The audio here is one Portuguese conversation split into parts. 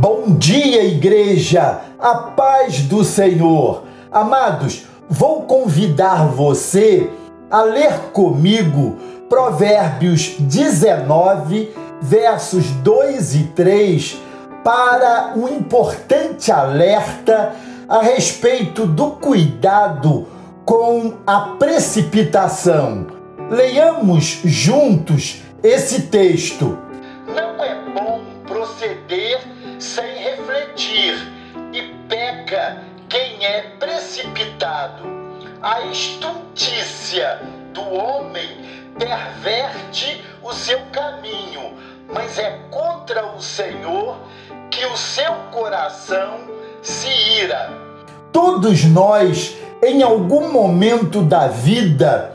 Bom dia, igreja! A paz do Senhor! Amados, vou convidar você a ler comigo Provérbios 19, versos 2 e 3, para um importante alerta a respeito do cuidado com a precipitação. Leiamos juntos esse texto. E peca quem é precipitado. A estultícia do homem perverte o seu caminho, mas é contra o Senhor que o seu coração se ira. Todos nós, em algum momento da vida,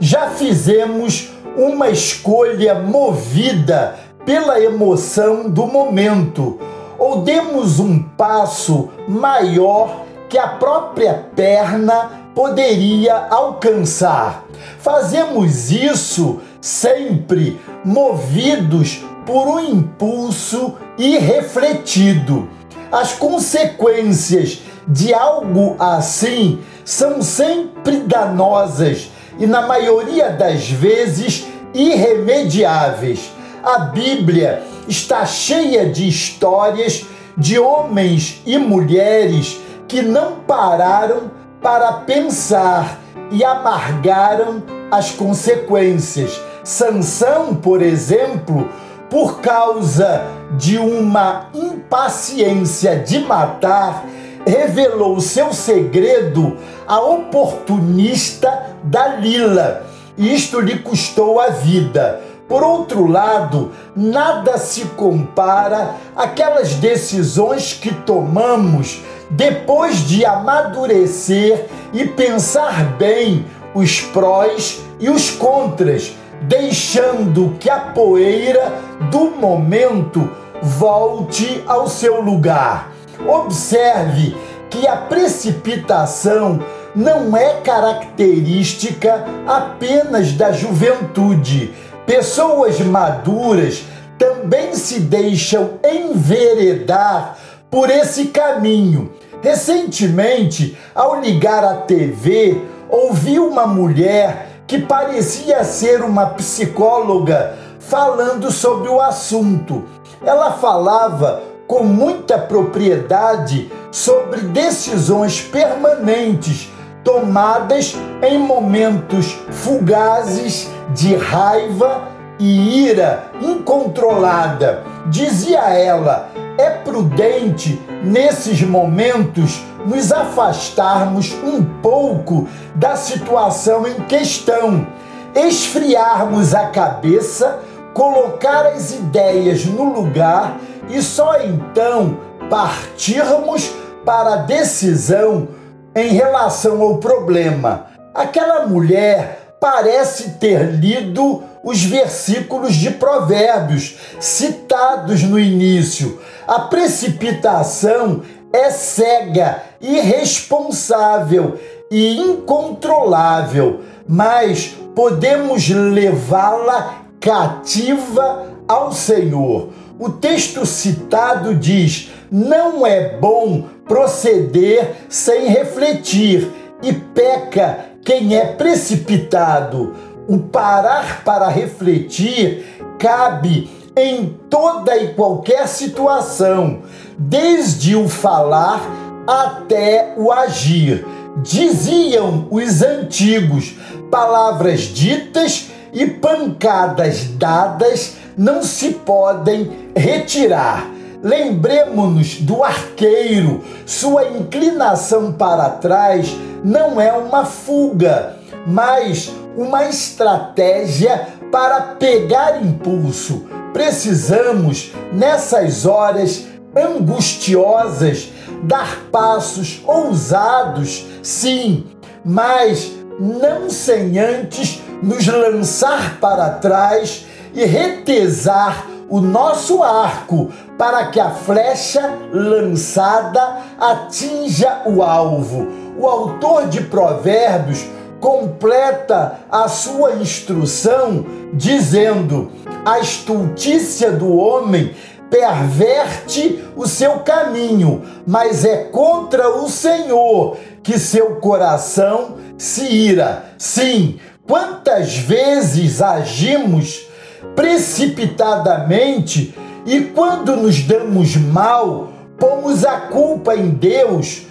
já fizemos uma escolha movida pela emoção do momento, ou demos um passo maior que a própria perna poderia alcançar. Fazemos isso sempre movidos por um impulso irrefletido. As consequências de algo assim são sempre danosas e, na maioria das vezes, irremediáveis. A Bíblia está cheia de histórias de homens e mulheres que não pararam para pensar e amargaram as consequências. Sansão, por exemplo, por causa de uma impaciência de matar, revelou seu segredo à oportunista Dalila. Isto lhe custou a vida. Por outro lado, nada se compara àquelas decisões que tomamos depois de amadurecer e pensar bem os prós e os contras, deixando que a poeira do momento volte ao seu lugar. Observe que a precipitação não é característica apenas da juventude. Pessoas maduras também se deixam enveredar por esse caminho. Recentemente, ao ligar a TV, ouvi uma mulher que parecia ser uma psicóloga falando sobre o assunto. Ela falava com muita propriedade sobre decisões permanentes tomadas em momentos fugazes de raiva e ira incontrolada. Dizia ela: é prudente, nesses momentos, nos afastarmos um pouco da situação em questão, esfriarmos a cabeça, colocar as ideias no lugar e só então partirmos para a decisão em relação ao problema. Aquela mulher parece ter lido os versículos de Provérbios citados no início. A precipitação é cega, irresponsável e incontrolável, mas podemos levá-la cativa ao Senhor. O texto citado diz: não é bom proceder sem refletir, e peca quem é precipitado o parar para refletir cabe em toda e qualquer situação, desde o falar até o agir. Diziam os antigos: palavras ditas e pancadas dadas não se podem retirar. Lembremos-nos do arqueiro, sua inclinação para trás não é uma fuga, mas uma estratégia para pegar impulso. Precisamos, nessas horas angustiosas, dar passos ousados, sim, mas não sem antes nos lançar para trás e retesar o nosso arco para que a flecha lançada atinja o alvo. O autor de Provérbios completa a sua instrução dizendo: a estultícia do homem perverte o seu caminho, mas é contra o Senhor que seu coração se ira. Sim, quantas vezes agimos precipitadamente e quando nos damos mal, pomos a culpa em Deus,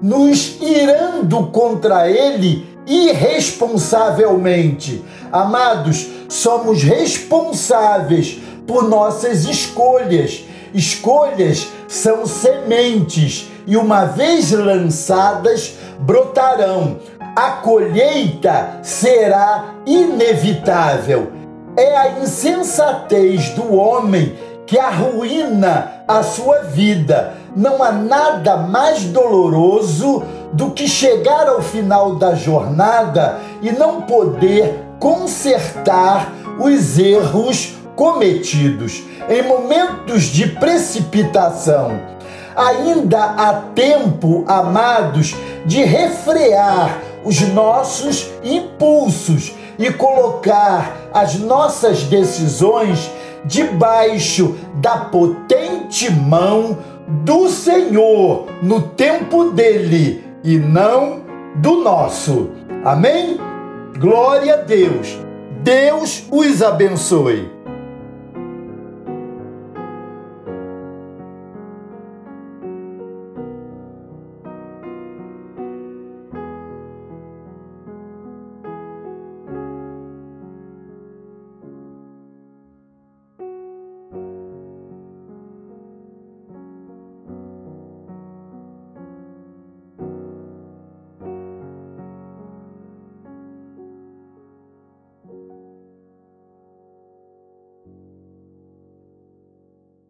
nos irando contra Ele irresponsavelmente. Amados, somos responsáveis por nossas escolhas. Escolhas são sementes e, uma vez lançadas, brotarão. A colheita será inevitável. É a insensatez do homem que arruína a sua vida. Não há nada mais doloroso do que chegar ao final da jornada e não poder consertar os erros cometidos em momentos de precipitação. Ainda há tempo, amados, de refrear os nossos impulsos e colocar as nossas decisões debaixo da potente mão do Senhor no tempo dele e não do nosso. Amém? Glória a Deus. Deus os abençoe.